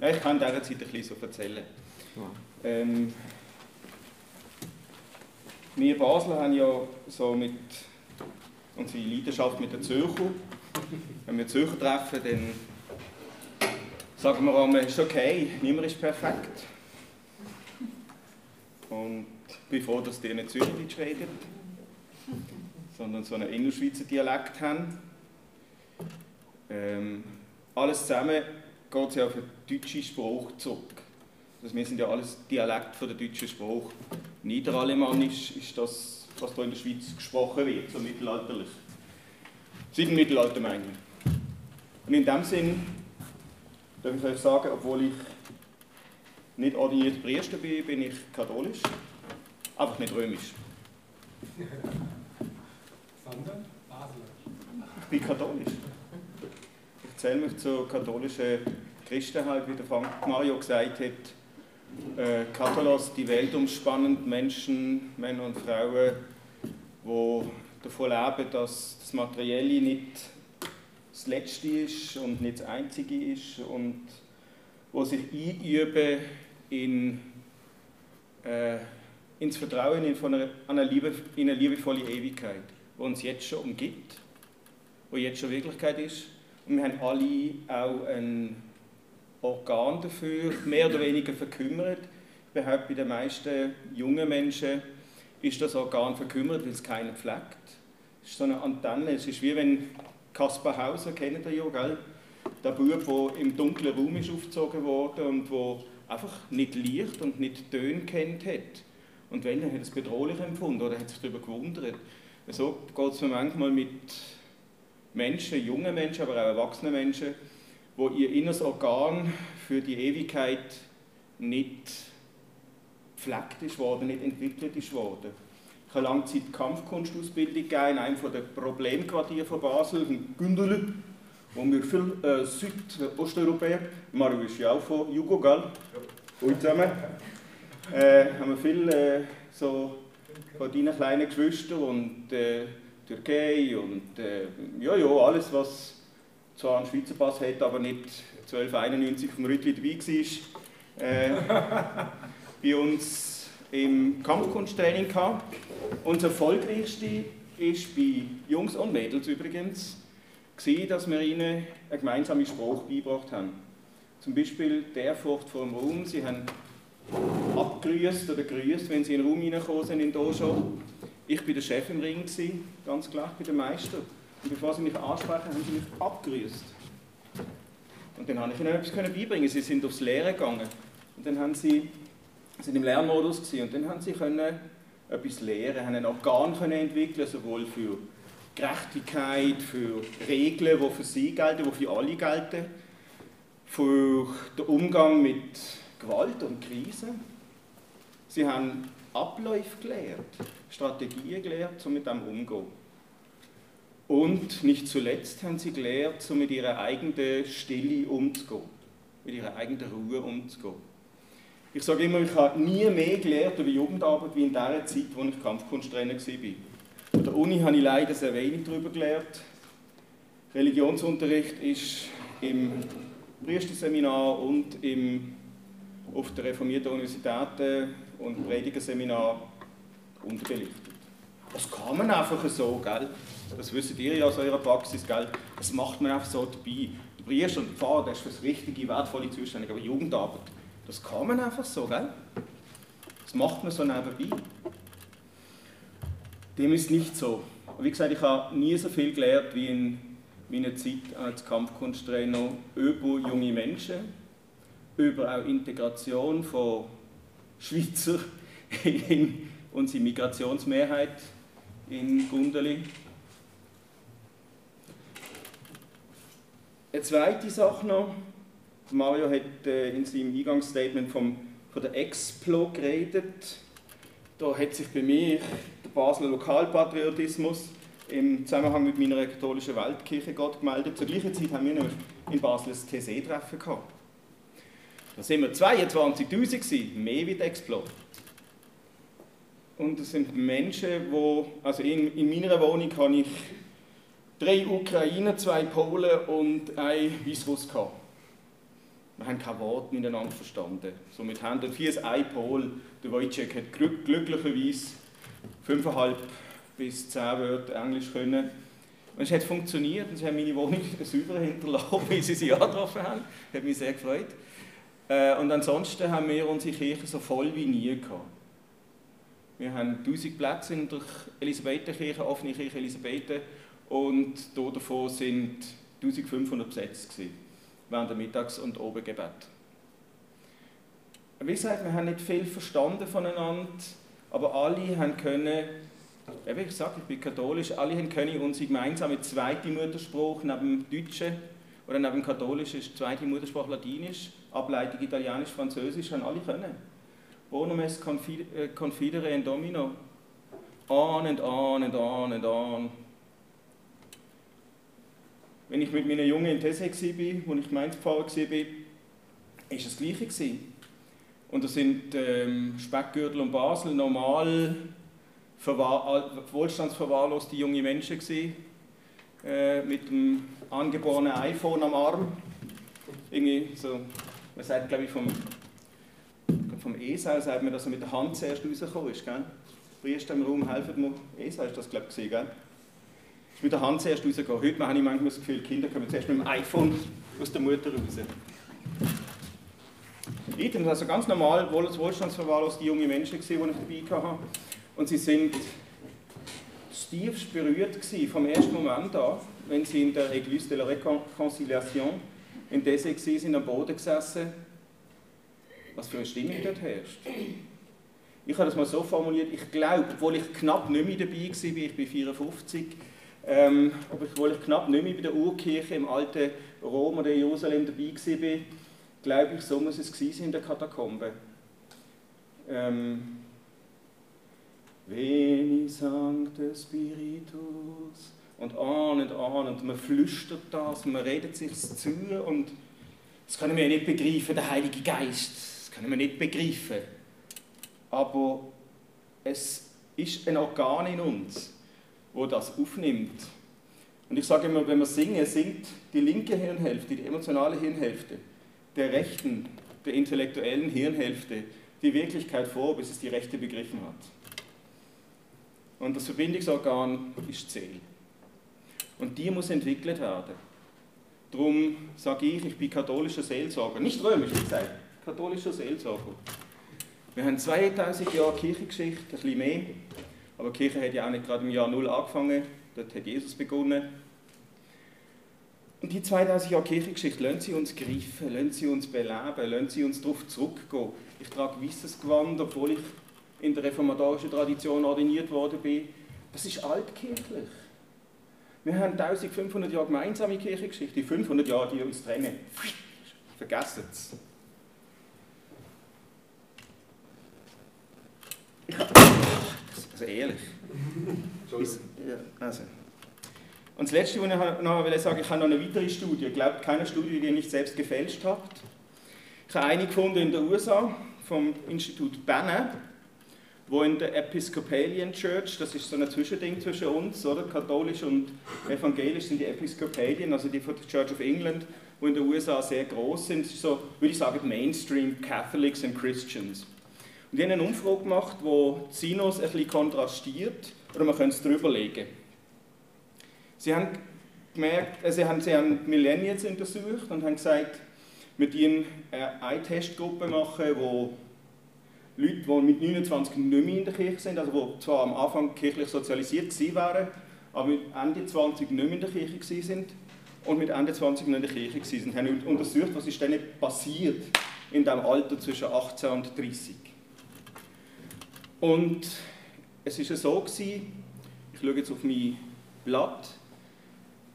Ja, ich kann in dieser Zeit ein bisschen so erzählen. Ähm, wir Basler haben ja so mit unsere Leidenschaft mit den Zürcher. Wenn wir Zürcher treffen, dann sagen wir einmal, es ist okay, niemand ist perfekt. Und ich bin froh, dass die nicht Zürichdeutsch reden, sondern so einen Innerschweizer Dialekt haben. Ähm, alles zusammen geht ja auf den deutschen Spruch zurück. Also wir sind ja alles Dialekt von der deutschen Spruch. Niederalemannisch ist das, was hier in der Schweiz gesprochen wird, so mittelalterlich. Seit dem Mittelalter meine ich. Und in dem Sinn darf ich euch sagen, obwohl ich nicht ordiniert Priester bin, bin ich katholisch, einfach nicht römisch. Sondern Basler. Ich bin katholisch. Zähle mich zur katholischen Christenheit, wie der Frank Mario gesagt hat. Äh, Katholos, die Welt umspannend, Menschen, Männer und Frauen, die davon leben, dass das Materielle nicht das Letzte ist und nicht das Einzige ist und wo sich einüben in, äh, ins Vertrauen in, eine, Liebe, in eine liebevolle Ewigkeit, die uns jetzt schon umgibt, wo jetzt schon Wirklichkeit ist. Und wir haben alle auch ein Organ dafür, mehr oder weniger verkümmert. Ich bei den meisten jungen Menschen ist das Organ verkümmert, weil es keiner pflegt. Es ist so eine Antenne. Es ist wie wenn Kaspar Hauser, kennt ihr ja, gell? Der Bub, der im dunklen Raum ist aufgezogen wurde und wo einfach nicht Licht und nicht Töne kennt hat. Und wenn, dann hat er es bedrohlich empfunden oder hat sich darüber gewundert. So geht es mir manchmal mit Menschen, jungen Menschen, aber auch erwachsenen Menschen, wo ihr inneres Organ für die Ewigkeit nicht gepflegt ist worden, nicht entwickelt ist worden. Ich habe lange Zeit Kampfkunstausbildung gegeben in einem der Problemquartiere von Basel, in Gündele, wo wir viele äh, Südosteuropäer, Mario ist ja auch von Jugo, gell? Ja. zusammen. Äh, haben wir viele äh, so von deinen kleinen Geschwistern und äh, Türkei und äh, ja, ja, alles, was zwar einen Schweizer Pass hat, aber nicht 1291 vom Rütli dabei war, äh, bei uns im Kampfkunsttraining gehabt. Unser erfolgreichste ist bei Jungs und Mädels übrigens, gewesen, dass wir ihnen einen gemeinsamen Spruch beigebracht haben. Zum Beispiel der Furcht vor dem Raum. Sie haben abgrüßt oder grüßt, wenn sie in den Raum reingekommen sind in Dojo. Ich war der Chef im Ring, ganz klar, ich bin der Meister. Und bevor sie mich ansprechen, haben sie mich abgrüßt. Und dann habe ich ihnen etwas beibringen Sie sind aufs Lehren gegangen. Und dann haben sie, sind im Lernmodus gewesen, und dann haben sie können etwas lernen, haben ein Organ können entwickeln, sowohl für Gerechtigkeit, für Regeln, die für sie gelten, die für alle gelten, für den Umgang mit Gewalt und Krisen. Sie haben Abläufe gelernt, Strategien gelernt, um mit dem umzugehen. Und nicht zuletzt haben sie gelernt, so mit ihrer eigenen Stille umzugehen, mit ihrer eigenen Ruhe umzugehen. Ich sage immer, ich habe nie mehr gelernt über Jugendarbeit wie in der Zeit, wo ich Kampfkunsttrainer war. An der Uni habe ich leider sehr wenig darüber gelernt. Religionsunterricht ist im Priesterseminar und im, auf der reformierten Universität und Predigerseminar unterbelichtet. Das kann man einfach so, gell? Das wisst ihr ja aus eurer Praxis, gell? Das macht man einfach so dabei. Der Priester und der Pfarrer, der ist für das Richtige, wertvolle zuständig, aber Jugendarbeit, das kann man einfach so, gell? Das macht man so nebenbei. Dem ist nicht so. Wie gesagt, ich habe nie so viel gelernt wie in meiner Zeit als Kampfkunsttrainer über junge Menschen, über auch Integration von Schweizer in unsere Migrationsmehrheit in Gundeli. Eine zweite Sache noch. Mario hat äh, in seinem Eingangsstatement vom, von der Explo geredet. Da hat sich bei mir der Basler Lokalpatriotismus im Zusammenhang mit meiner katholischen Weltkirche Gott gemeldet. Zur gleichen Zeit haben wir nämlich in Basel ein TC-Treffen gehabt. Da sind wir 22'000 mehr wie Explo. Und es sind Menschen, die, also in, in meiner Wohnung habe ich drei Ukrainer, zwei Polen und ein Weißruss gehabt. wir haben kein Wort miteinander verstanden. So, wir haben dort wie ein Pol. Der Wojciech hat glücklicherweise fünfeinhalb bis zehn Wörter Englisch können. Und es hat funktioniert und sie haben meine Wohnung sauber hinterlassen, wie sie sie angetroffen haben. Hat mich sehr gefreut. Äh, und ansonsten haben wir unsere Kirche so voll wie nie gehabt. Wir haben 1000 Plätze in der Elisabethenkirche, offene Kirche Elisabethen, und davon sind 1500 besetzt während der Mittags- und Obengebet. Wie gesagt, wir haben nicht viel verstanden voneinander, aber alle haben können, wie ich sage, ich bin katholisch, alle haben können unsere gemeinsame zweite Muttersprache neben dem Deutschen oder neben dem Katholischen ist die zweite Muttersprache Latinisch, Ableitung Italienisch, Französisch, haben alle können. Bonum est confidere in Domino. On and on and on and on. Wenn ich mit meinen Jungen in Tesse war, wo ich Gemeindepfarrer war, war es das Gleiche. Und das sind ähm, Speckgürtel und Basel normal wohlstandsverwahrloste junge Menschen gewesen, äh, mit dem angeborenen iPhone am Arm. Irgendwie so, man sagt glaube ich vom vom Esau sagt man, dass er mit der Hand zuerst rausgekommen ist. Gell? Priester im Raum helfen mir. Esau ist das, glaube ich, gesehen, gell? Ist mit der Hand zuerst rausgekommen. Heute habe ich manchmal das Gefühl, Kinder kommen zuerst mit dem iPhone aus der Mutter raus. Das also ganz normal, wohl wohlstandsverwahrloste junge Menschen, die ich dabei hatte. Und sie sind tiefst berührt vom ersten Moment an, wenn sie in der Église de la Réconciliation in Dessé sind, am Boden gesessen was für eine Stimmung dort herrscht. Ich habe das mal so formuliert, ich glaube, obwohl ich knapp nicht mehr dabei war, ich bin 54, ähm, obwohl ich knapp nicht mehr bei der Urkirche im alten Rom oder Jerusalem dabei war, glaube ich, so muss es gewesen in der Katakombe. Ähm, Veni Sancte Spiritus und an und an und man flüstert das, man redet sich zu und das können wir ja nicht begreifen, der Heilige Geist das können wir nicht begreifen. Aber es ist ein Organ in uns, wo das aufnimmt. Und ich sage immer, wenn wir singen, singt die linke Hirnhälfte, die emotionale Hirnhälfte, der rechten, der intellektuellen Hirnhälfte die Wirklichkeit vor, bis es die rechte begriffen hat. Und das Verbindungsorgan ist Zähl. Und die muss entwickelt werden. Darum sage ich, ich bin katholischer Seelsorger, nicht römisch, wie gesagt katholischer Seelsorger. Wir haben 2000 Jahre Kirchengeschichte, ein bisschen mehr. Aber die Kirche hat ja auch nicht gerade im Jahr Null angefangen. Dort hat Jesus begonnen. Und die 2000 Jahre Kirchengeschichte lassen sie uns greifen, lassen sie uns beleben, lassen sie uns darauf zurückgehen. Ich trage weißes Gewand, obwohl ich in der reformatorischen Tradition ordiniert worden bin. Das ist altkirchlich. Wir haben 1500 Jahre gemeinsame Kirchengeschichte, die 500 Jahre, die uns trennen. Vergessen es. Also ehrlich. Also. Und das Letzte, was ich noch will sagen ich habe noch eine weitere Studie. Ich glaube, keine Studie, die ihr nicht selbst gefälscht habt. Ich habe eine gefunden in den USA vom Institut Banner, wo in der Episcopalian Church, das ist so ein Zwischending zwischen uns, oder? Katholisch und evangelisch sind die Episcopalian, also die von der Church of England, wo in den USA sehr groß sind. So, würde ich sagen, Mainstream Catholics and Christians. Und die haben eine Umfrage gemacht, wo die Sinus ein bisschen kontrastiert, oder man könnte es drüber legen. Sie haben gemerkt, äh, sie haben, sie haben Millennials untersucht und haben gesagt, wir ihnen eine Testgruppe machen, wo Leute, die mit 29 nicht mehr in der Kirche sind, also die zwar am Anfang kirchlich sozialisiert waren, aber mit Ende 20 nicht mehr in der Kirche sind und mit Ende 20 nicht in der Kirche sind, haben untersucht, was ist denn passiert in dem Alter zwischen 18 und 30. Und es war so, gewesen, ich schaue jetzt auf mein Blatt,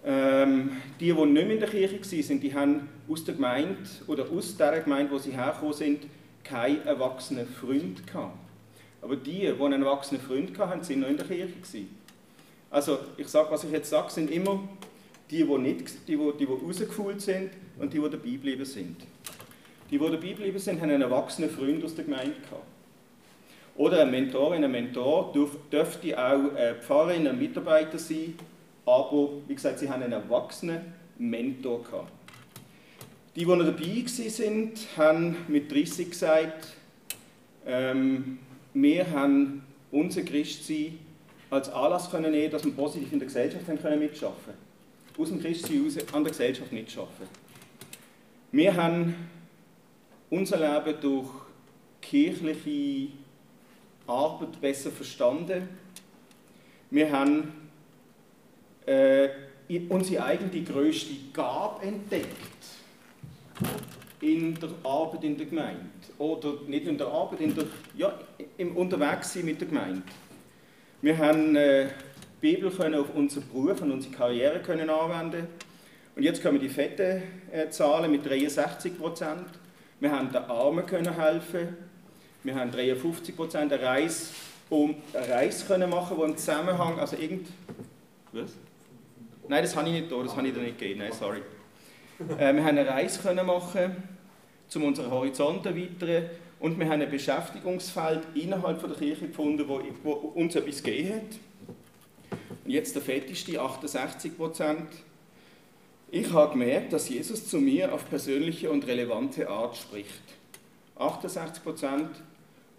ähm, die, die nicht mehr in der Kirche waren, die haben aus der Gemeinde oder aus der Gemeinde, wo sie hergekommen sind, keinen erwachsenen Freund gehabt. Aber die, die einen erwachsenen Freund hatten, sind noch in der Kirche. Gewesen. Also, ich sage, was ich jetzt sage, sind immer die, die, nicht, die, die, die rausgefühlt sind und die, die dabei geblieben sind. Die, die dabei geblieben sind, haben einen erwachsenen Freund aus der Gemeinde gehabt. Oder eine Mentorin, ein Mentor dürfte auch Pfarrerin, ein Mitarbeiter sein, aber wie gesagt, sie haben einen erwachsenen Mentor gehabt. Die, die dabei sind, haben mit 30 gesagt, ähm, wir haben unser Christsein als Anlass können nehmen, dass wir positiv in der Gesellschaft haben können mitschaffen Aus dem Christsein heraus an der Gesellschaft mitschaffen. Wir haben unser Leben durch kirchliche Arbeit besser verstanden. Wir haben äh, unsere eigene größte Gabe entdeckt in der Arbeit in der Gemeinde. Oder nicht in der Arbeit, in der, ja, im Unterwegssein mit der Gemeinde. Wir haben äh, die Bibel können auf unseren Beruf und unsere Karriere können anwenden. Und jetzt kommen die fetten äh, Zahlen mit 63 Prozent. Wir haben den Armen können helfen. Wir haben 53 Prozent eine Reise, um eine Reise können machen, wo im Zusammenhang, also irgend, was? Nein, das habe ich nicht da, das habe ich dir nicht gegeben. Nein, sorry. Äh, wir haben eine Reise können machen, um unseren Horizont erweitern und wir haben ein Beschäftigungsfeld innerhalb der Kirche gefunden, wo, wo uns etwas gegeben hat. Und jetzt der fetteste, 68 Prozent. Ich habe gemerkt, dass Jesus zu mir auf persönliche und relevante Art spricht. 68 Prozent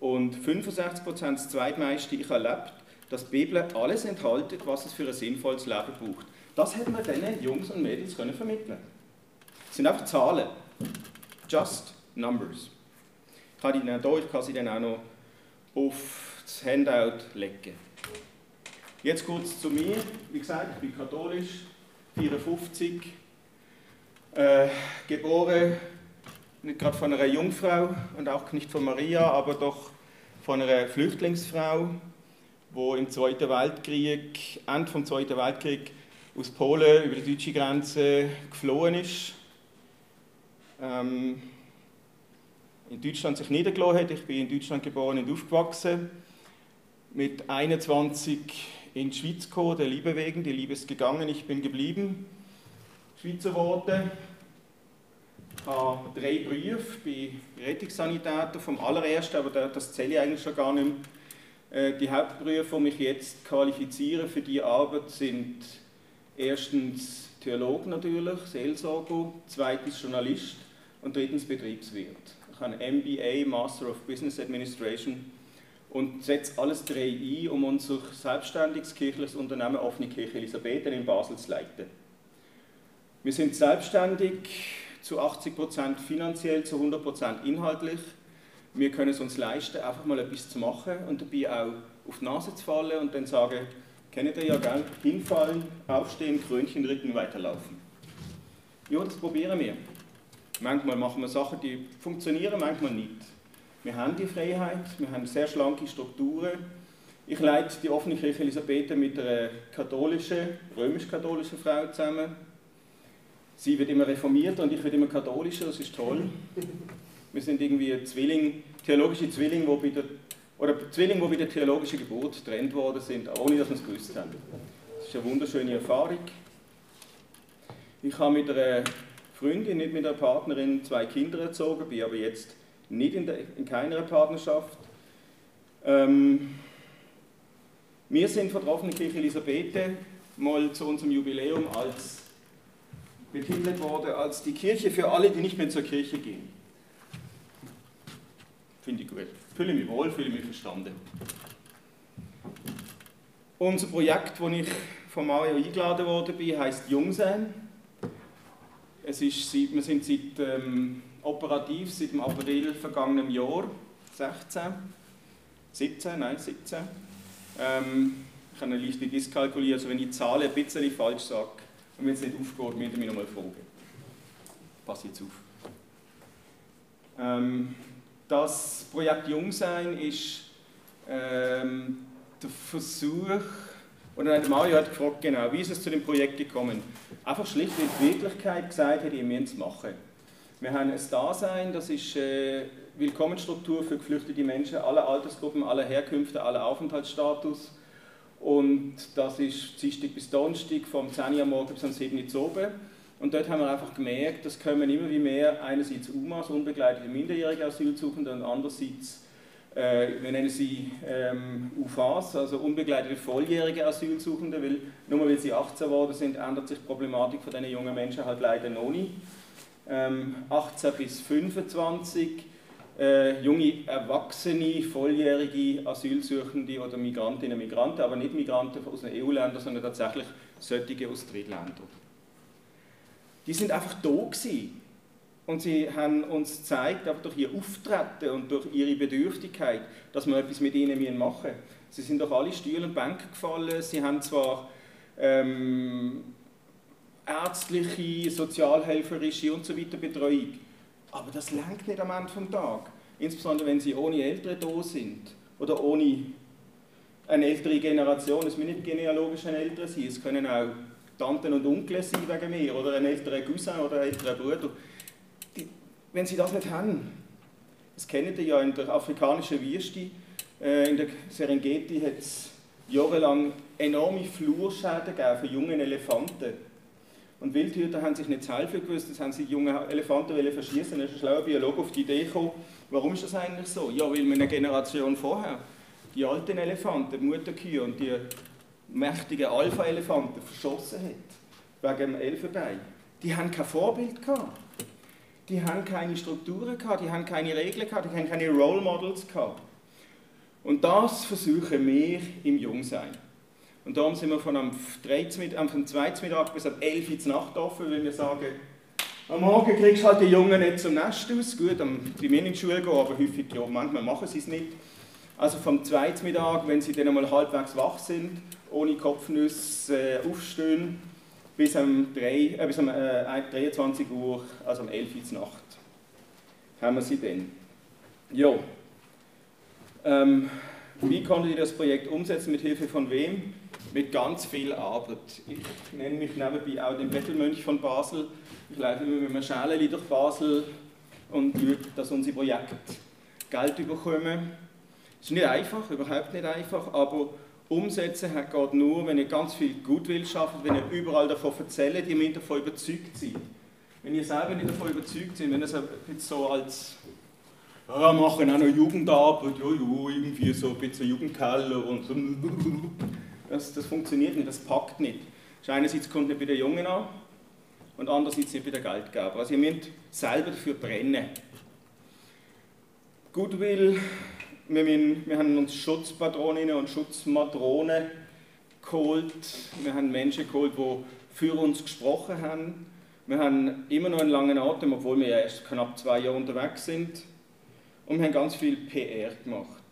und 65 Prozent, das zweitmeiste, ich erlebt, dass die Bibel alles enthält, was es für ein sinnvolles Leben braucht. Das hätten wir diesen Jungs und Mädels können vermitteln Das sind einfach Zahlen. Just numbers. Ich habe die hier, ich kann sie dann auch noch auf das Handout legen. Jetzt kurz zu mir. Wie gesagt, ich bin katholisch, 54, äh, geboren nicht gerade von einer Jungfrau und auch nicht von Maria, aber doch von einer Flüchtlingsfrau, wo im Zweiten Weltkrieg, Ende vom Zweiten Weltkrieg aus Polen über die deutsche Grenze geflohen ist. Ähm, in Deutschland sich niedergelassen hat. Ich bin in Deutschland geboren und aufgewachsen. Mit 21 in die Schweiz gekommen, der Liebe wegen. Die Liebe ist gegangen, ich bin geblieben. Schweizer geworden. Ich habe drei Berufe, bin Rettungssanitäter vom allerersten, aber das zähle ich eigentlich schon gar nicht mehr. Äh, die Hauptberufe, die mich jetzt qualifizieren für diese Arbeit, sind erstens Theologe natürlich, Seelsorger, zweitens Journalist und drittens Betriebswirt. Ich habe MBA, Master of Business Administration und setze alles drei ein, um unser selbstständiges kirchliches Unternehmen Offene Kirche Elisabethen in Basel zu leiten. Wir sind selbstständig, zu 80 Prozent finanziell, zu 100 Prozent inhaltlich. Wir können es uns leisten, einfach mal etwas zu machen und dabei auch auf die Nase zu fallen und dann sagen, kennt ihr ja gell, hinfallen, aufstehen, Krönchen drücken, weiterlaufen. Ja, das probieren wir. Manchmal machen wir Sachen, die funktionieren, manchmal nicht. Wir haben die Freiheit, wir haben sehr schlanke Strukturen. Ich leite die offene Kirche Elisabeth mit einer katholischen, römisch-katholischen Frau zusammen. Sie wird immer reformierter und ich werde immer katholischer, das ist toll. Wir sind irgendwie Zwilling, theologische Zwillinge, wo bei der, oder Zwillinge, die bei der theologischen Geburt getrennt worden sind, ohne dass wir es gewusst haben. Das ist eine wunderschöne Erfahrung. Ich habe mit einer Freundin, nicht mit einer Partnerin, zwei Kinder erzogen, bin aber jetzt nicht in, der, in keiner Partnerschaft. Ähm, wir sind von der offenen Kirche Elisabeth mal zu unserem Jubiläum als betitelt worden als die Kirche für alle, die nicht mehr zur Kirche gehen. Finde ich gut. Fühle mich wohl, fühle mich verstanden. Unser Projekt, wo ich von Mario eingeladen worden bin, heißt Jungsein. Es ist, wir sind seit, ähm, operativ seit dem April vergangenen Jahr, 16, 17, nein 17. Ähm, ich habe eine leichte Diskalkuliert, also wenn ich die Zahlen ein bisschen falsch sage, und wenn es nicht aufgeht, müsst ihr mich nochmal fragen. Pass jetzt auf. Ähm, das Projekt Jungsein ist ähm, der Versuch, oder nein, Mario hat gefragt, genau, wie ist es zu dem Projekt gekommen? Einfach schlicht, weil die Wirklichkeit gesagt hat, ihr müsst es machen. Wir haben ein Dasein, das ist äh, Willkommensstruktur für geflüchtete Menschen aller Altersgruppen, aller Herkünfte, aller Aufenthaltsstatus. Und das ist Dienstag bis Donnerstag vom 10 Uhr morgens bis am 7 Uhr oben. Und dort haben wir einfach gemerkt, dass kommen immer wie mehr einerseits UMAs, unbegleitete minderjährige Asylsuchende, und andererseits, wir nennen sie ähm, UFAs, also unbegleitete volljährige Asylsuchende, weil nur weil sie 18 geworden sind, ändert sich die Problematik von diesen jungen Menschen halt leider noch nicht. ähm, 18 bis 25, äh, junge Erwachsene, volljährige Asylsuchende oder Migrantinnen und Migranten, aber nicht Migranten aus den EU-Ländern, sondern tatsächlich solche aus Drittländern. Die sind einfach da gewesen. Und sie haben uns gezeigt, auch durch ihr Auftreten und durch ihre Bedürftigkeit, dass wir etwas mit ihnen machen müssen. Sie sind durch alle Stühle und Bänke gefallen. Sie haben zwar ähm, ärztliche, sozialhelferische und so weiter Betreuung, aber das lenkt nicht am Ende des Tages. Insbesondere wenn sie ohne Eltern da sind oder ohne eine ältere Generation. Es müssen nicht genealogische Eltern sein, es können auch Tanten und Onkel sein wegen mir oder ein älterer Cousin oder ein älterer Bruder. Wenn sie das nicht haben, das kennt ihr ja in der afrikanischen Wüste, äh, in der Serengeti hat es jahrelang enorme Flurschäden gegeben für junge Elefanten. Und Wildhüter haben sich nicht zu helfen gewusst, das haben sie junge Elefanten verschießen. Dann ist ein schlauer Biologe auf die Idee gekommen, warum ist das eigentlich so? Ja, weil wir eine Generation vorher die alten Elefanten, die Mutterkühe und die mächtigen Alpha-Elefanten verschossen hat, wegen dem Elfenbein. Die haben kein Vorbild gehabt. Die haben keine Strukturen gehabt, die haben keine Regeln gehabt, die haben keine Role Models gehabt. Und das versuchen wir im Jungsein. Und darum sind wir von am, 13, am 2. Mittag bis am 11 Uhr Nacht offen, weil wir sagen, am Morgen kriegst du halt die Jungen nicht zum Nest aus. Gut, die müssen in die Schule gehen, aber häufig, ja, manchmal machen sie es nicht. Also vom 2. Mittag, wenn sie dann einmal halbwegs wach sind, ohne Kopfnüsse äh, aufstehen, bis um, 3, äh, bis um äh, 23 Uhr, also um 11 Uhr Nacht, haben wir sie dann. Ja. Ähm, wie konntet ihr das Projekt umsetzen? Mit Hilfe von wem? Mit ganz viel Arbeit. Ich nenne mich nebenbei auch den Bettelmönch von Basel. Ich laufe immer mit einem Schäleli durch Basel und schaue, dass unsere Projekte Geld bekommen. Es ist nicht einfach, überhaupt nicht einfach, aber umsetzen geht nur, wenn ihr ganz viel Gutwill schafft, wenn ihr überall davon erzählt, ihr müsst davon überzeugt sein. Wenn ihr selber nicht davon überzeugt seid, wenn ihr es so als ja, machen auch noch Jugendarbeit, ja, ja, irgendwie so ein bisschen Jugendkeller und so. Das, das funktioniert nicht, das packt nicht. Einerseits kommt nicht bei den Jungen an und andererseits nicht bei den Geldgeber. Also ihr müsst selber dafür brennen. Goodwill, wir, müssen, wir haben uns Schutzpatroninnen und Schutzmatronen geholt. Wir haben Menschen geholt, die für uns gesprochen haben. Wir haben immer noch einen langen Atem, obwohl wir ja erst knapp zwei Jahre unterwegs sind. Und wir haben ganz viel PR gemacht.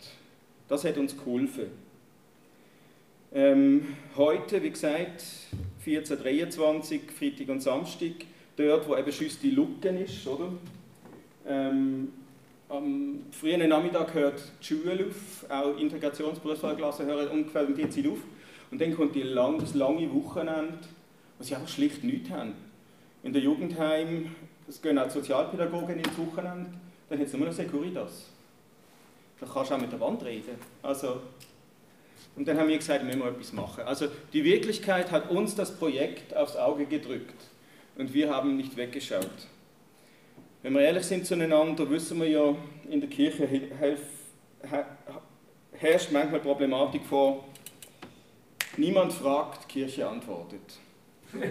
Das hat uns geholfen. Ähm, heute, wie gesagt, 1423, Freitag und Samstag, dort, wo eben schüss die Lücken ist, oder? Ähm, am frühen Nachmittag hört die Schule auf, auch Integrationsberufsklassen hören ungefähr um die Zeit auf. Und dann kommt die lang, das lange Wochenende, wo sie einfach schlicht nichts haben. In der Jugendheim, es gehen auch Sozialpädagogen ins Wochenende, dann hat es nur noch Securitas. Da kannst du auch mit der Wand reden. Also, und dann haben wir gesagt, wir müssen etwas machen. Also die Wirklichkeit hat uns das Projekt aufs Auge gedrückt und wir haben nicht weggeschaut. Wenn wir ehrlich sind zueinander, wissen wir ja, in der Kirche herrscht manchmal Problematik vor, niemand fragt, die Kirche antwortet.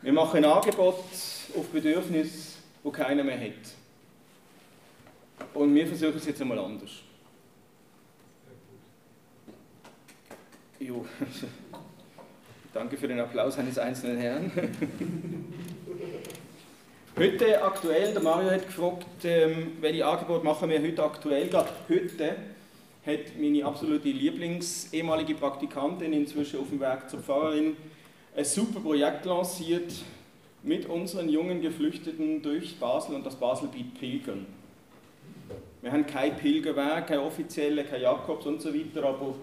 Wir machen ein Angebot auf Bedürfnis, wo keiner mehr hat. Und wir versuchen es jetzt einmal anders. Jo. Danke für den Applaus eines einzelnen Herrn. heute aktuell, der Mario hat gefragt, ähm, welche Angebot machen wir heute aktuell. Gerade heute hat meine absolute Lieblings ehemalige Praktikantin, inzwischen auf dem Weg zur Pfarrerin, ein super Projekt lanciert mit unseren jungen Geflüchteten durch Basel und das Baselbiet pilgern. Wir haben kein Pilgerweg, kein offizielle, kein Jakobs und so weiter, aber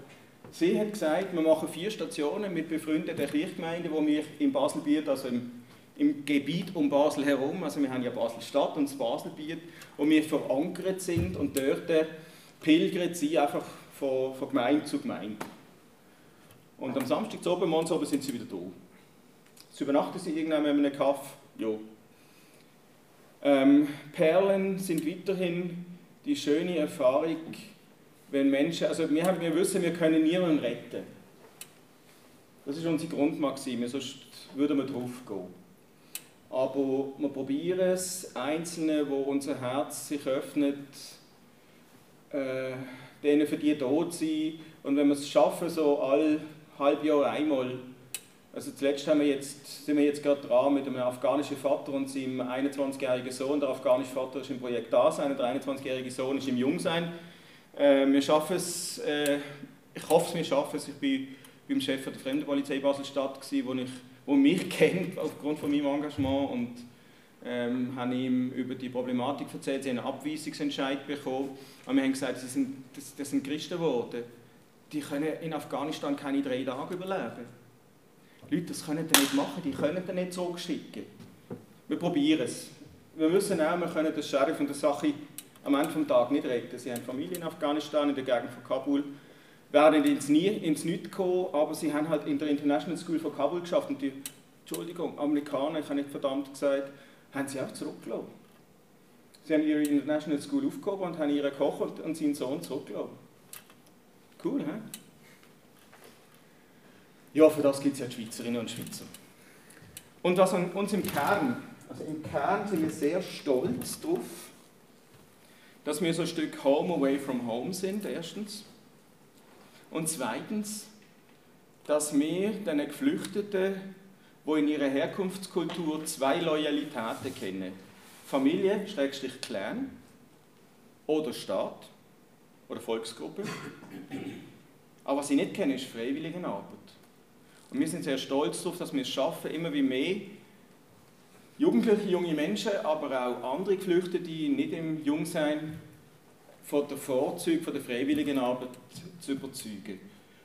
sie hat gesagt, wir machen vier Stationen mit befreundeten Kirchgemeinden, wo wir im Baselbiet, also im, im Gebiet um Basel herum, also wir haben ja Basel-Stadt und das Baselbiet, wo wir verankert sind und dort pilgern sie einfach von, von Gemeinde zu Gemeinde. Und am Samstag zu oben, morgens sind sie wieder da. Sie übernachten sie irgendwann in einem Kaff? Ja. Ähm, Perlen sind weiterhin die schöne Erfahrung, wenn Menschen, also wir, haben, wir wissen, wir können niemanden retten. Das ist unsere Grundmaxime, sonst würden wir drauf gehen. Aber wir probieren es, Einzelne, wo unser Herz sich öffnet, äh, denen für die da sein. Und wenn wir es schaffen, so all halb Jahr einmal, also zuletzt haben wir jetzt, sind wir jetzt gerade dran mit einem afghanischen Vater und seinem 21-jährigen Sohn. Der afghanische Vater ist im Projekt Dasein und der 21-jährige Sohn ist im Jungsein. Äh, wir schaffen es, äh, ich hoffe, wir schaffen es. Ich bin beim Chef der Fremdenpolizei Basel-Stadt, wo, ich, wo mich kennt aufgrund von meinem Engagement und ähm, haben ihm über die Problematik erzählt. Sie haben einen Abweisungsentscheid bekommen. Und wir haben gesagt, das sind, das, das sind Christen geworden. Die können in Afghanistan keine drei Tage überleben. Leute, das können die nicht machen, die können die nicht zurückschicken. Wir probieren es. Wir wissen auch, wir können den Sheriff und der Sache am Ende des Tages nicht retten. Sie haben Familie in Afghanistan, in der Gegend von Kabul, werden ins, ins Nichts kommen, aber sie haben halt in der International School von Kabul geschafft und die, Entschuldigung, Amerikaner, ich habe nicht verdammt gesagt, haben sie auch zurückgelassen. Sie haben ihre International School aufgehoben und haben ihren Koch und, und seinen Sohn zurückgelassen. Cool, hä? Ja, für das gibt es ja die Schweizerinnen und Schweizer. Und was an uns im Kern, also im Kern sind wir sehr stolz darauf, dass wir so ein Stück Home away from home sind, erstens. Und zweitens, dass wir den Geflüchteten, die in ihrer Herkunftskultur zwei Loyalitäten kennen, Familie, Schrägstrich Clan oder Staat oder Volksgruppe. Aber was sie nicht kennen, ist Freiwilligenarbeit. Und wir sind sehr stolz darauf, dass wir es schaffen, immer wie mehr Jugendliche, junge Menschen, aber auch andere Geflüchtete, die nicht im Jungsein von der Vorzüge von der Freiwilligenarbeit zu überzeugen.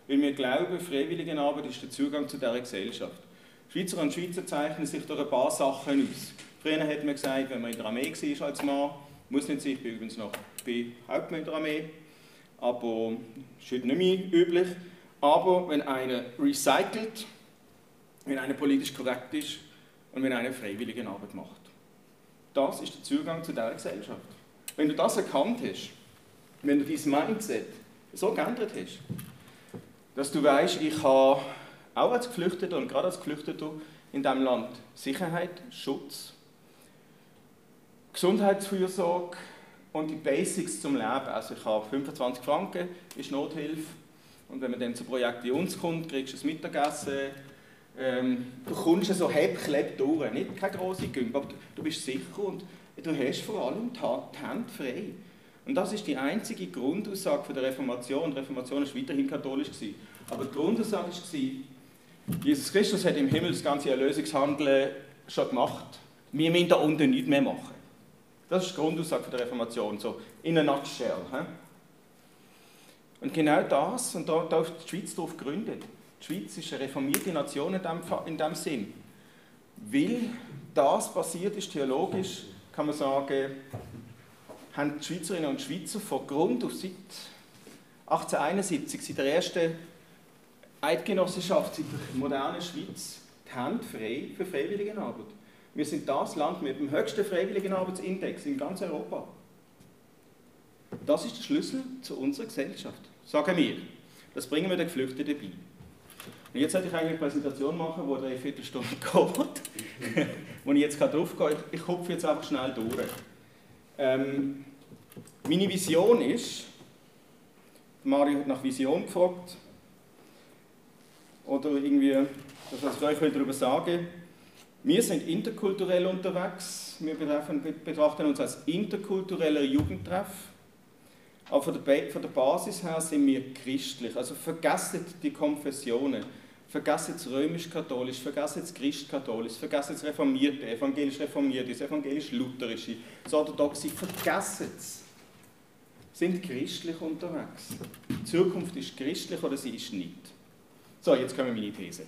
Weil wir glauben, Freiwilligenarbeit ist der Zugang zu dieser Gesellschaft. Schweizer und Schweizer zeichnen sich durch ein paar Sachen aus. Früher hat man gesagt, wenn man in der Armee war als Mann, muss nicht sein, ich bin übrigens noch Hauptmann in der Armee, aber ist heute nicht mehr üblich. Aber wenn einer recycelt, wenn einer politisch korrekt ist und wenn einer freiwillige Arbeit macht. Das ist der Zugang zu dieser Gesellschaft. Wenn du das erkannt hast, wenn du dein Mindset so geändert hast, dass du weißt, ich habe auch als Geflüchteter und gerade als Geflüchteter in diesem Land Sicherheit, Schutz, Gesundheitsfürsorge und die Basics zum Leben. Also ich habe 25 Franken, ist Nothilfe und wenn man dann zu Projekt wie uns kommt, kriegst du ein Mittagessen, ähm, du kommst so hebkleb durch, nicht keine grosse Gümpfe, aber du bist sicher und du hast vor allem die Hand frei. Und das ist die einzige Grundaussage der Reformation. Die Reformation war weiterhin katholisch. Gewesen. Aber die Grundaussage war, Jesus Christus hat im Himmel das ganze Erlösungshandeln schon gemacht. Wir müssen da unten nichts mehr machen. Das ist die Grundaussage der Reformation, so in a nutshell. He? Und genau das, und da, da die Schweiz darauf gegründet. Die Schweiz ist eine reformierte Nation in dem, in dem Sinn. Weil das passiert ist, theologisch, kann man sagen, haben die Schweizerinnen und Schweizer von Grund auf seit 1871, seit der ersten Eidgenossenschaft, seit der modernen Schweiz, die Hände frei für Freiwilligenarbeit. Wir sind das Land mit dem höchsten Freiwilligenarbeitsindex in ganz Europa. Das ist der Schlüssel zu unserer Gesellschaft, sagen wir. Das bringen wir den Geflüchteten bei. Und jetzt sollte ich eigentlich eine Präsentation machen, die drei Viertelstunde geht, wo ich jetzt drauf gehe. Ich, hupfe jetzt einfach schnell durch. Ähm, meine Vision ist, Mario hat nach Vision gefragt, oder irgendwie, das was ich euch darüber sagen wir sind interkulturell unterwegs, wir betrachten uns als interkultureller Jugendtreff, aber von der, Basis her sind wir christlich, also vergessen die Konfessionen, vergessen das römisch-katholisch, vergessen das christ-katholisch, vergessen das reformierte, evangelisch-reformierte, das evangelisch-lutherische, das orthodoxe, vergessen es. Sind christlich unterwegs. Die Zukunft ist christlich oder sie ist nicht. So, jetzt kommen meine These.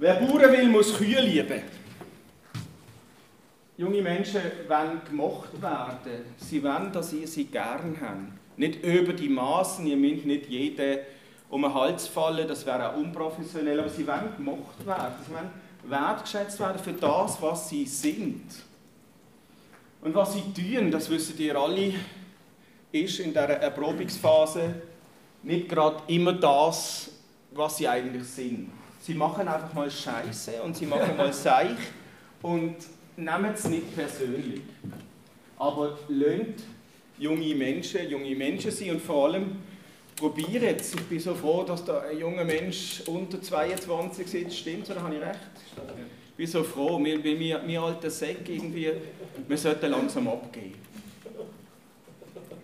Wer Bauern will, muss Kühe lieben. Junge Menschen wollen gemocht werden. Sie wollen, dass ihr sie gern habt. Nicht über die Maßen, ihr müsst nicht jeden um den Hals fallen, das wäre auch unprofessionell, aber sie wollen gemocht werden. Sie wollen wertgeschätzt werden für das, was sie sind. Und was sie tun, das wissen ihr alle, ist in dieser Erprobungsphase nicht gerade immer das, was sie eigentlich sind. Sie machen einfach mal Scheiße und sie machen mal Seich und nehmt es nicht persönlich. Aber lönt junge Menschen, junge Menschen sein und vor allem probiert es. Ich bin so froh, dass da ein junger Mensch unter 22 sitzt. Stimmt oder habe ich recht? Ich bin so froh, wir, wir, wir alten Säcke irgendwie, wir sollten langsam abgehen.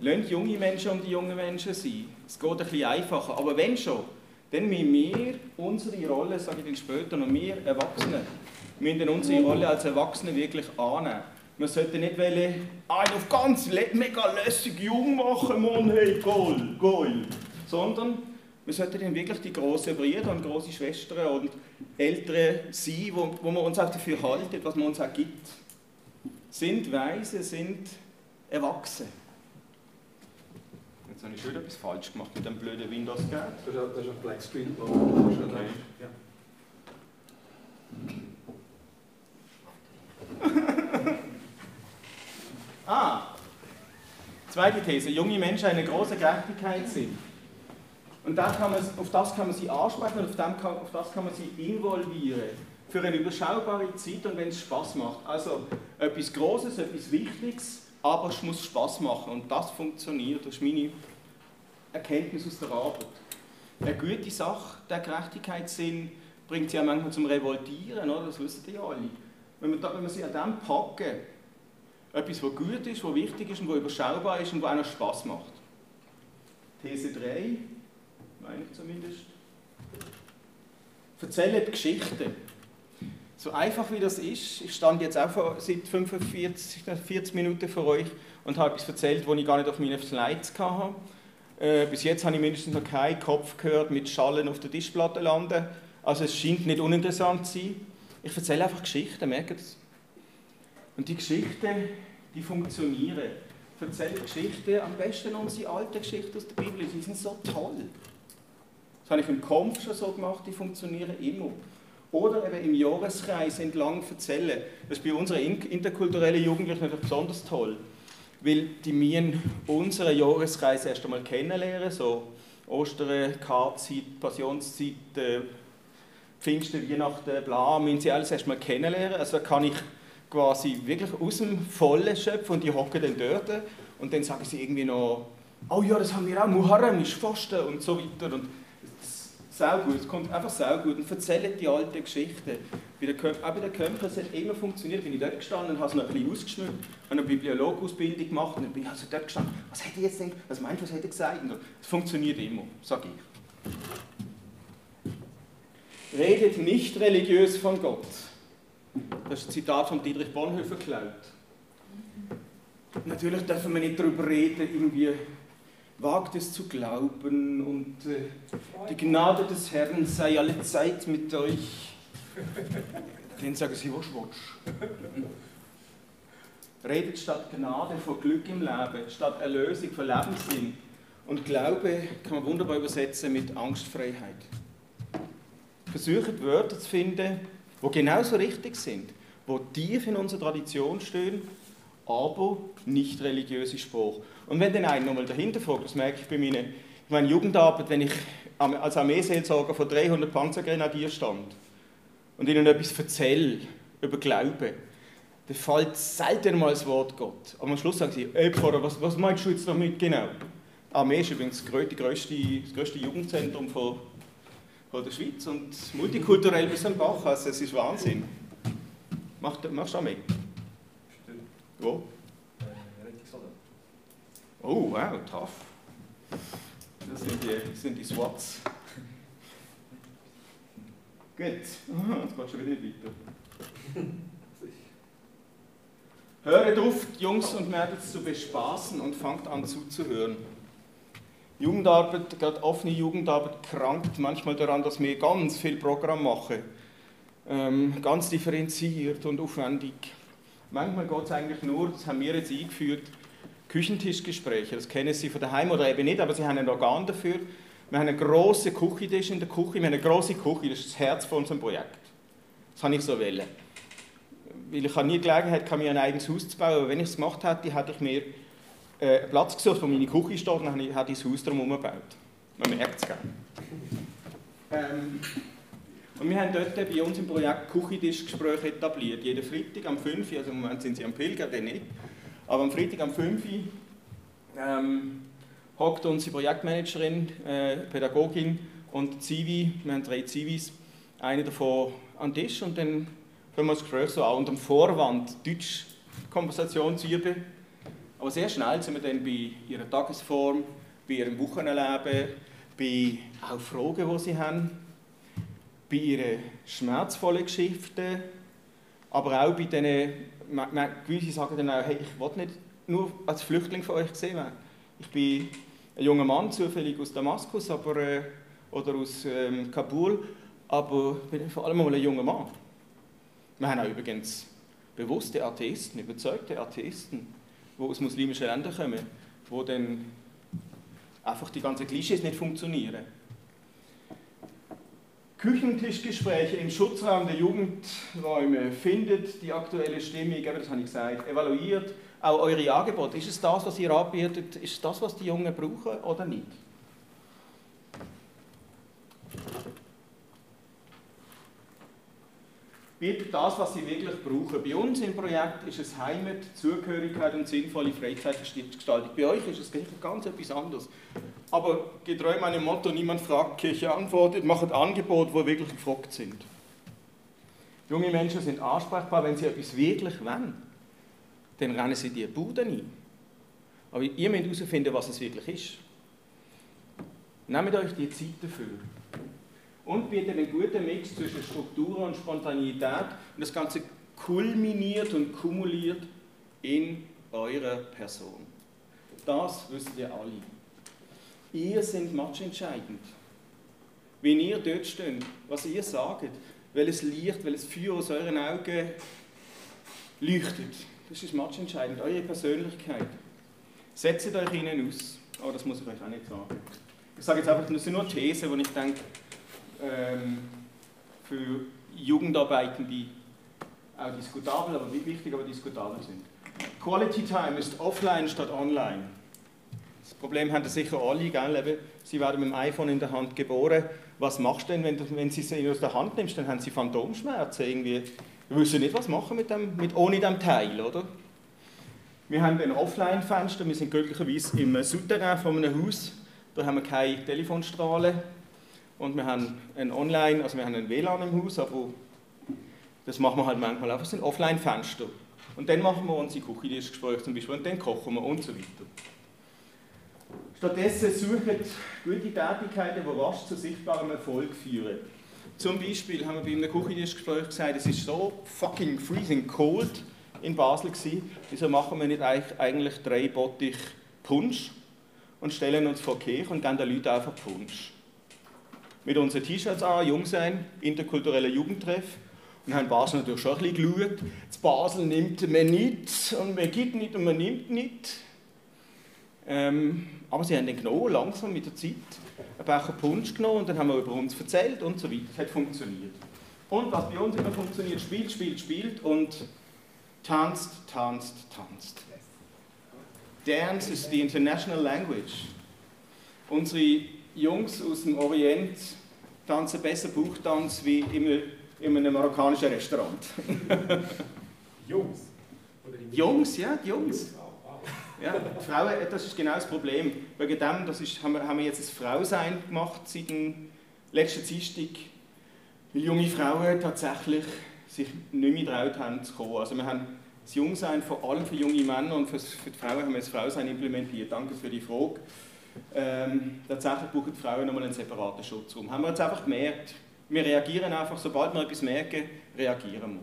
Lasst junge Menschen um die jungen Menschen sein. Es geht ein bisschen einfacher. Aber wenn schon, dann müssen wir unsere Rolle, sage ich dann später noch, wir Erwachsene, müssen unsere Rolle als Erwachsene wirklich annehmen. Wir sollten nicht wollen, einen auf ganz mega lässig jung machen, Mann, hey, Goal, Goal. Sondern wir sollten dann wirklich die großen Brüder und große Schwestern und Eltern sein, wo, wo wir uns auch dafür halten, was man uns auch gibt. Sind weise, sind erwachsen. Jetzt habe ich schon etwas falsch gemacht mit dem blöden Windows ist, das ist ein Black Screen. Okay. Ja. ah, zweite These. Junge Menschen eine große Gerechtigkeit sind. Und das kann man, auf das kann man sie ansprechen und auf, kann, auf das kann man sie involvieren. Für eine überschaubare Zeit und wenn es Spaß macht. Also etwas Großes, etwas Wichtiges, aber es muss Spaß machen und das funktioniert. Das ist meine Erkenntnis aus der Arbeit. Eine gute Sache, der Gerechtigkeitssinn, bringt sie ja manchmal zum Revoltieren, oder? das wissen die alle. Wenn wir, wenn wir sie an dem packen, etwas, was gut ist, was wichtig ist und was überschaubar ist und was noch Spass macht. These 3, meine ich zumindest. Erzählt Geschichten. So einfach wie das ist, ich stand jetzt auch seit 45, 40 Minuten vor euch und habe etwas erzählt, was ich gar nicht auf meinen Slides hatte. Äh, bis jetzt habe ich mindestens noch keinen Kopf gehört mit Schallen auf der Tischplatte landen. Also es scheint nicht uninteressant zu sein. Ich erzähle einfach Geschichten, merkt ihr das? Und die Geschichten, die funktionieren. Erzähle Geschichten, am besten unsere alten Geschichten aus der Bibel, die sind so toll. Das habe ich im Kampf schon so gemacht, die funktionieren immer. Oder eben im Jahreskreis entlang erzählen. Das ist bei unseren interkulturellen Jugendlichen natürlich besonders toll. Weil die müssen unsere Jahreskreis erst einmal kennenlernen, so Ostern, Kartzeit, Passionszeit, äh, Pfingsten, Weihnachten, bla, müssen sie alles erst mal kennenlernen. Also kann ich quasi wirklich aus dem Vollen schöpfen und die hocken dann dort und dann sagen sie irgendwie noch, oh ja, das haben wir auch, Muharrem ist Fasten und so weiter. Und sehr gut, es kommt einfach sehr gut und erzählen die alten Geschichten. Bei der Köpfe, auch bei den Köpfen, es hat immer funktioniert. Bin ich dort gestanden und habe es noch ein bisschen ausgeschmückt, habe eine Bibliologausbildung gemacht und dann bin ich also dort gestanden, was hätte ich jetzt gedacht, was meinst du, was hätte ich gesagt? Es funktioniert immer, sage ich. Redet nicht religiös von Gott. Das ist ein Zitat von Dietrich Bonhoeffer geklaut. Natürlich dürfen wir nicht darüber reden, irgendwie wagt es zu glauben und äh, die Gnade des Herrn sei alle Zeit mit euch. Dann sagen sie, was willst Redet statt Gnade von Glück im Leben, statt Erlösung von Lebenssinn. Und Glaube kann man wunderbar übersetzen mit Angstfreiheit. Versucht Wörter zu finden, die genauso richtig sind, die tief in unserer Tradition stehen, aber nicht religiöse Sprache. Und wenn dann einer nochmal dahinter fragt, das merke ich bei meiner, ich meine Jugendarbeit, wenn ich als Armeeseelsorger von 300 Panzergrenadier stand und ihnen etwas erzähle über Glauben, dann fällt selten mal das Wort Gott. Aber am Schluss sagen sie, ey Pfarrer, was, was meinst du jetzt damit genau? Die Armee ist übrigens das größte, das größte Jugendzentrum von, von der Schweiz und multikulturell bis am Bach, also es ist Wahnsinn. Mach, machst du Armee? Wo? Oh, wow, tough. Das sind die, das sind die SWATs. Gut, jetzt geht schon wieder weiter. Höret auf, Jungs und Mädels zu bespaßen und fangt an zuzuhören. Jugendarbeit, gerade offene Jugendarbeit, krankt manchmal daran, dass wir ganz viel Programm machen. Ähm, ganz differenziert und aufwendig. Manchmal geht es eigentlich nur, das haben wir jetzt eingeführt, Küchentischgespräche. Das kennen Sie von daheim oder eben nicht, aber Sie haben ein Organ dafür. Wir haben einen grossen Küchentisch in der Küche. Wir haben eine grosse Küche, das ist das Herz von unserem Projekt. Das habe ich so wählen. Weil ich nie Gelegenheit hatte, mir ein eigenes Haus zu bauen. Aber wenn ich es gemacht hätte, hätte ich mir äh, Platz gesucht, wo meine Küche steht, und hätte ich das Haus darum gebaut. Man merkt es gerne. Ähm, Und wir haben dort bei uns im Projekt Küchentischgespräche etabliert. Jeden Freitag am 5 Uhr, also im Moment sind sie am Pilger, dann nicht, aber am Freitag am 5 Uhr ähm, hockt unsere Projektmanagerin, äh, Pädagogin und Zivi, wir haben drei Zivis, eine davon an den Tisch und dann können wir das Gespräch so auch unter dem Vorwand Deutsch-Konversation zu üben. Aber sehr schnell sind wir dann bei ihrer Tagesform, bei ihrem Wochenleben, bei auch Fragen, die sie haben, bei ihren schmerzvollen Geschichten, aber auch bei denen, gewisse sagen dann auch, hey, ich will nicht nur als Flüchtling von euch gesehen werden. Ich bin ein junger Mann, zufällig aus Damaskus aber, äh, oder aus ähm, Kabul, aber ich bin vor allem mal ein junger Mann. Wir haben auch übrigens bewusste Atheisten, überzeugte Atheisten, die aus muslimischen Ländern kommen, wo dann einfach die ganzen Klischees nicht funktionieren. Küchentischgespräche im Schutzraum der Jugendräume findet die aktuelle Stimmung, das habe ich gesagt, evaluiert auch eure Angebote. Ist es das, was ihr anbietet, ist es das, was die Jungen brauchen oder nicht? Bietet das, was sie wirklich brauchen. Bei uns im Projekt ist es Heimat, Zugehörigkeit und sinnvolle Freizeitgestaltung. Bei euch ist es ganz etwas anderes. Aber getreu meinem Motto, niemand fragt, Kirche antwortet, macht Angebote, die wirklich gefragt sind. Junge Menschen sind ansprechbar, wenn sie etwas wirklich wollen. Dann rennen sie die Bude ein. Aber ihr müsst herausfinden, was es wirklich ist. Nehmt euch die Zeit dafür und bietet einen guten Mix zwischen Struktur und Spontanität und das Ganze kulminiert und kumuliert in eurer Person. Das wisst ihr alle. Ihr seid matchentscheidend. Wenn ihr dort steht, was ihr sagt, welches Licht, welches Feuer aus euren Augen leuchtet, das ist matchentscheidend, eure Persönlichkeit. Setzt euch ihnen aus. Oh, das muss ich euch auch nicht sagen. Ich sage jetzt einfach, das sind nur Thesen, wo ich denke, für Jugendarbeiten, die auch diskutabel, aber wichtig, aber diskutabel sind. Quality Time ist offline statt online. Das Problem haben sicher alle, gell? Sie werden mit dem iPhone in der Hand geboren. Was machst du denn, wenn, wenn sie es aus der Hand nimmst? Dann haben sie Phantomschmerzen irgendwie. Wir wissen nicht, was machen mit dem, mit, ohne dem Teil, oder? Wir haben ein Offline-Fenster, wir sind glücklicherweise im Souterrain von einem Haus. Da haben wir keine Telefonstrahlen, und wir haben ein Online, also wir haben ein WLAN im Haus, aber das machen wir halt manchmal einfach, ein Offline-Fenster. Und dann machen wir unsere Küchendienstgespräche zum Beispiel und dann kochen wir und so weiter. Stattdessen suchen gute Tätigkeiten, die rasch zu sichtbarem Erfolg führen. Zum Beispiel haben wir bei einem Küchendienstgespräch gesagt, es ist so fucking freezing cold in Basel gewesen, wieso machen wir nicht eigentlich drei Bottich Punsch und stellen uns vor die Kirche und geben den Leuten einfach Punsch mit unseren T-Shirts an, jung sein, interkultureller Jugendtreff. Und haben Basel natürlich schon ein bisschen geschaut. In Basel nimmt man nichts und man gibt nicht und man nimmt nicht. Ähm, aber sie haben dann genommen, langsam mit der Zeit, einen Becher Punsch genommen und dann haben wir über uns erzählt und so weiter. Es hat funktioniert. Und was bei uns immer funktioniert, spielt, spielt, spielt und tanzt, tanzt, tanzt. Dance is the international language. Unsere Jungs aus dem Orient tanzen besser Buchtanz wie in, in einem marokkanischen Restaurant. Jungs? Jungs, ja, die Jungs. Ja, Frauen, das ist genau das Problem. Wegen dem das ist, haben, wir, haben wir jetzt ein Frausein gemacht seit dem letzten Dienstag, weil junge Frauen tatsächlich sich nicht mehr getraut haben zu kommen. Also wir haben das Jungsein vor allem für junge Männer und für, für die Frauen haben wir das Frausein implementiert. Danke für die Frage. Ähm, tatsächlich brauchen die Frauen nochmal einen separaten Schutzraum. Haben wir jetzt einfach gemerkt. Wir reagieren einfach, sobald wir etwas merken, reagieren wir.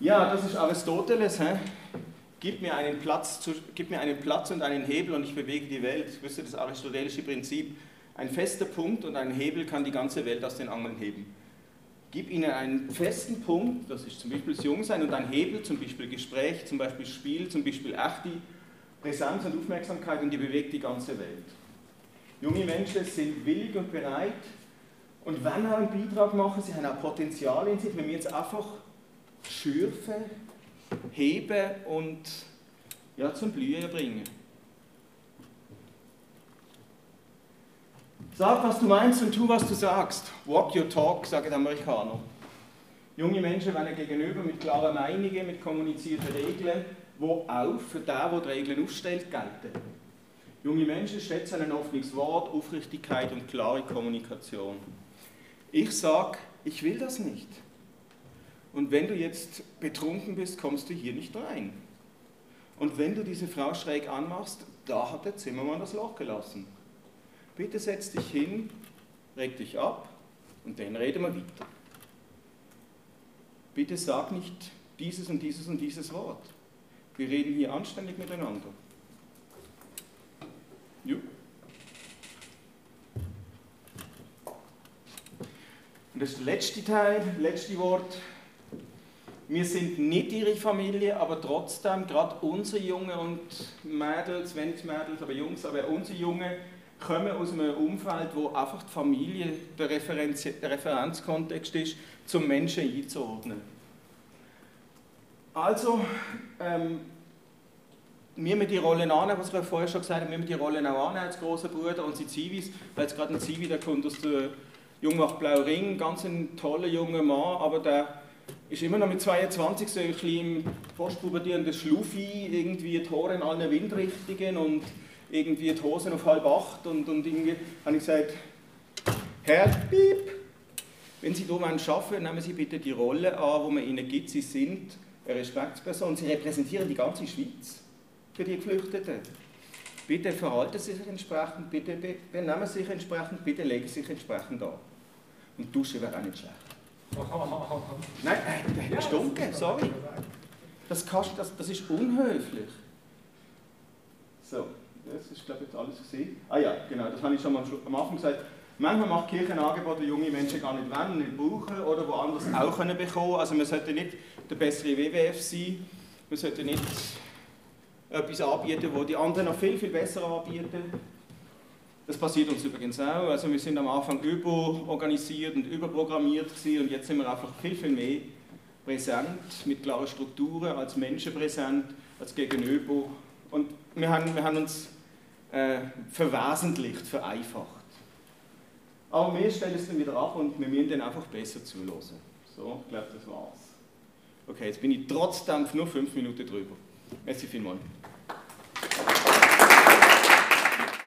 Ja, das ist Aristoteles. He? Gib, mir einen Platz zu, gib mir einen Platz und einen Hebel und ich bewege die Welt. Ich wüsste das aristotelische Prinzip. Ein fester Punkt und ein Hebel kann die ganze Welt aus den Angeln heben. Gib ihnen einen festen Punkt, das ist zum Beispiel das Jungsein, und ein Hebel, zum Beispiel Gespräch, zum Beispiel Spiel, zum Beispiel Achti, Präsenz und Aufmerksamkeit und die bewegt die ganze Welt. Junge Menschen sind willig und bereit und wenn auch einen Beitrag machen, sie haben auch Potenzial in sich, wenn wir jetzt einfach schürfen, heben und ja, zum Blühen bringen. Sag, was du meinst und tu, was du sagst. Walk your talk, sagen die Amerikaner. Junge Menschen werden gegenüber mit klaren Meinungen, mit kommunizierten Regeln, die auch für den, der die Regeln aufstellt, gelten. Junge Menschen schätzen ein offenes Wort, Aufrichtigkeit und klare Kommunikation. Ich sage, ich will das nicht. Und wenn du jetzt betrunken bist, kommst du hier nicht rein. Und wenn du diese Frau schräg anmachst, da hat der Zimmermann das Loch gelassen. Bitte setz dich hin, reg dich ab und dann reden wir weiter. Bitte sag nicht dieses und dieses und dieses Wort. Wir reden hier anständig miteinander. Jo. Und das letzte Teil, letzte Wort. Wir sind nicht ihre Familie, aber trotzdem, gerade unsere Jungen und Mädels, wenn nicht Mädels, aber Jungs, aber unsere Jungen kommen aus einem Umfeld, wo einfach die Familie der, Referenz, der Referenzkontext ist, zum Menschen einzuordnen. Also, ähm, wir müssen die Rolle annehmen, was ich vorher schon gesagt habe, wir müssen die Rolle auch annehmen als großer Bruder und die Zivis, weil es gerade ein Zivi, der kommt aus der Jungmacht Blau Ring, ganz ein toller junger Mann, aber der ist immer noch mit 22 so ein bisschen im postpubertierenden Schluffi, irgendwie Tore in allen Windrichtungen und irgendwie die Hosen auf halb acht und, und irgendwie habe ich gesagt, Herr, piep, wenn Sie hier arbeiten wollen, nehmen Sie bitte die Rolle an, die man Ihnen gibt. Sie sind eine Respektsperson, Sie repräsentieren die ganze Schweiz für die Geflüchteten. Bitte verhalten Sie sich entsprechend, bitte benehmen Sie sich entsprechend, bitte legen Sie sich entsprechend an. Und duschen wäre auch nicht schlecht. Nein, äh, der hat gestunken, sorry. Das, kannst, das, das ist unhöflich. So, das ist glaube ich jetzt alles gesehen. Ah ja, genau, das habe ich schon mal am Anfang gesagt. Manchmal macht Kirche Angebote, die junge Menschen gar nicht wollen, nicht brauchen oder woanders auch können bekommen. Also man sollte nicht der bessere WWF sein, man sollte nicht etwas anbieten, wo die anderen noch viel, viel besser anbieten. Das passiert uns übrigens auch. Also wir sind am Anfang überorganisiert und überprogrammiert gewesen und jetzt sind wir einfach viel, viel mehr präsent, mit klaren Strukturen, als Menschen präsent, als Gegenüber. Und wir haben, wir haben uns äh, verwesentlicht, vereinfacht. Aber wir stellen es dann wieder ab und wir müssen dann einfach besser zulassen. So, ich glaube, das war's. Okay, jetzt bin ich trotzdem nur fünf Minuten drüber. Merci vielmals.